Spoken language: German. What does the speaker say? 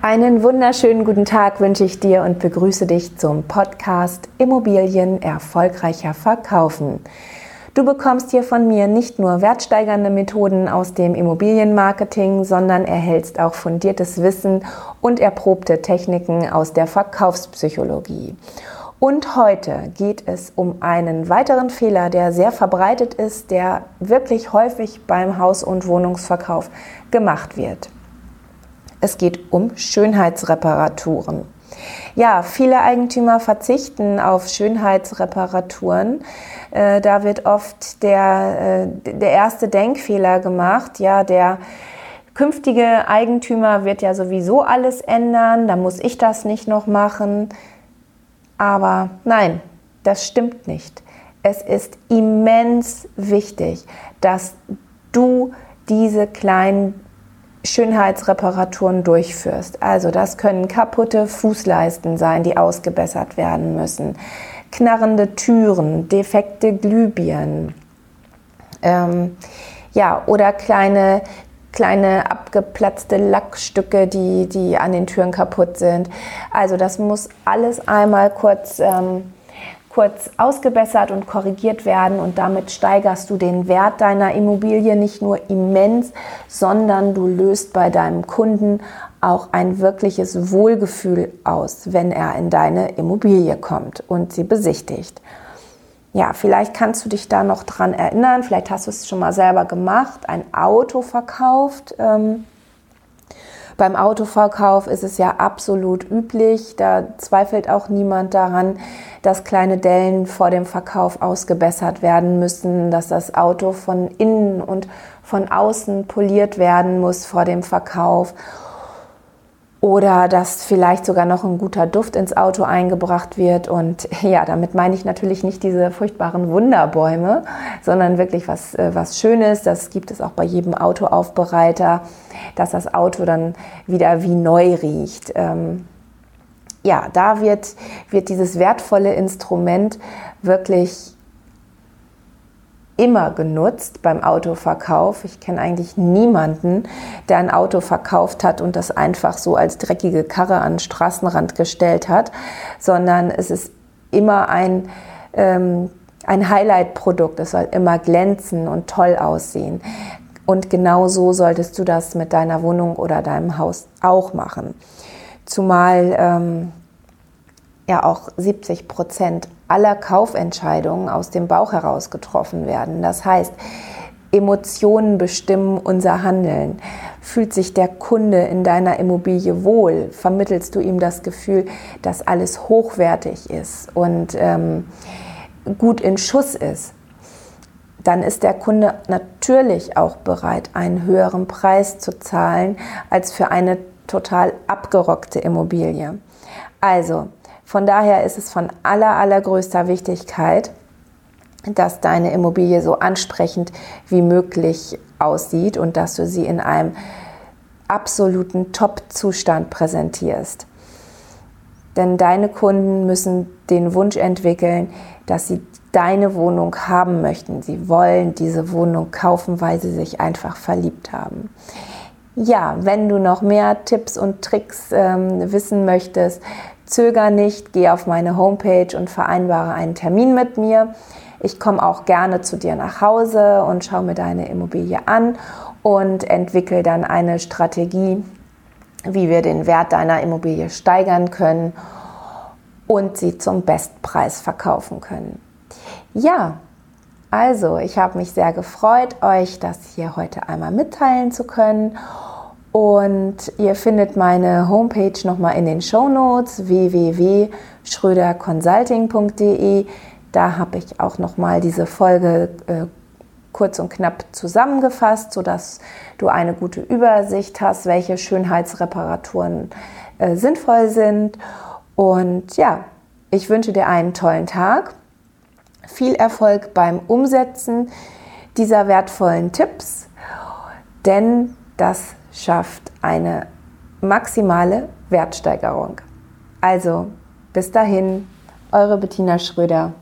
Einen wunderschönen guten Tag wünsche ich dir und begrüße dich zum Podcast Immobilien erfolgreicher verkaufen. Du bekommst hier von mir nicht nur wertsteigernde Methoden aus dem Immobilienmarketing, sondern erhältst auch fundiertes Wissen und erprobte Techniken aus der Verkaufspsychologie. Und heute geht es um einen weiteren Fehler, der sehr verbreitet ist, der wirklich häufig beim Haus- und Wohnungsverkauf gemacht wird. Es geht um Schönheitsreparaturen. Ja, viele Eigentümer verzichten auf Schönheitsreparaturen. Äh, da wird oft der, äh, der erste Denkfehler gemacht. Ja, der künftige Eigentümer wird ja sowieso alles ändern. Da muss ich das nicht noch machen. Aber nein, das stimmt nicht. Es ist immens wichtig, dass du diese kleinen Schönheitsreparaturen durchführst. Also das können kaputte Fußleisten sein, die ausgebessert werden müssen, knarrende Türen, defekte Glühbirnen, ähm, ja, oder kleine, kleine abgeplatzte Lackstücke, die, die an den Türen kaputt sind. Also das muss alles einmal kurz... Ähm, kurz ausgebessert und korrigiert werden und damit steigerst du den Wert deiner Immobilie nicht nur immens, sondern du löst bei deinem Kunden auch ein wirkliches Wohlgefühl aus, wenn er in deine Immobilie kommt und sie besichtigt. Ja, vielleicht kannst du dich da noch dran erinnern, vielleicht hast du es schon mal selber gemacht, ein Auto verkauft. Ähm, beim Autoverkauf ist es ja absolut üblich, da zweifelt auch niemand daran, dass kleine Dellen vor dem Verkauf ausgebessert werden müssen, dass das Auto von innen und von außen poliert werden muss vor dem Verkauf oder dass vielleicht sogar noch ein guter Duft ins Auto eingebracht wird. Und ja, damit meine ich natürlich nicht diese furchtbaren Wunderbäume, sondern wirklich was, äh, was Schönes. Das gibt es auch bei jedem Autoaufbereiter, dass das Auto dann wieder wie neu riecht. Ähm, ja, da wird, wird dieses wertvolle Instrument wirklich immer genutzt beim Autoverkauf. Ich kenne eigentlich niemanden, der ein Auto verkauft hat und das einfach so als dreckige Karre an den Straßenrand gestellt hat, sondern es ist immer ein, ähm, ein Highlight-Produkt. Es soll immer glänzen und toll aussehen. Und genau so solltest du das mit deiner Wohnung oder deinem Haus auch machen. Zumal ähm, ja auch 70 Prozent aller Kaufentscheidungen aus dem Bauch heraus getroffen werden. Das heißt, Emotionen bestimmen unser Handeln. Fühlt sich der Kunde in deiner Immobilie wohl? Vermittelst du ihm das Gefühl, dass alles hochwertig ist und ähm, gut in Schuss ist? Dann ist der Kunde natürlich auch bereit, einen höheren Preis zu zahlen als für eine total abgerockte Immobilie. Also, von daher ist es von aller, allergrößter Wichtigkeit, dass deine Immobilie so ansprechend wie möglich aussieht und dass du sie in einem absoluten Top-Zustand präsentierst. Denn deine Kunden müssen den Wunsch entwickeln, dass sie deine Wohnung haben möchten. Sie wollen diese Wohnung kaufen, weil sie sich einfach verliebt haben. Ja, wenn du noch mehr Tipps und Tricks ähm, wissen möchtest, Zöger nicht, geh auf meine Homepage und vereinbare einen Termin mit mir. Ich komme auch gerne zu dir nach Hause und schaue mir deine Immobilie an und entwickle dann eine Strategie, wie wir den Wert deiner Immobilie steigern können und sie zum Bestpreis verkaufen können. Ja, also ich habe mich sehr gefreut, euch das hier heute einmal mitteilen zu können. Und ihr findet meine Homepage nochmal in den Show Notes www.schröderconsulting.de. Da habe ich auch nochmal diese Folge äh, kurz und knapp zusammengefasst, sodass du eine gute Übersicht hast, welche Schönheitsreparaturen äh, sinnvoll sind. Und ja, ich wünsche dir einen tollen Tag, viel Erfolg beim Umsetzen dieser wertvollen Tipps, denn das schafft eine maximale Wertsteigerung. Also bis dahin, eure Bettina Schröder.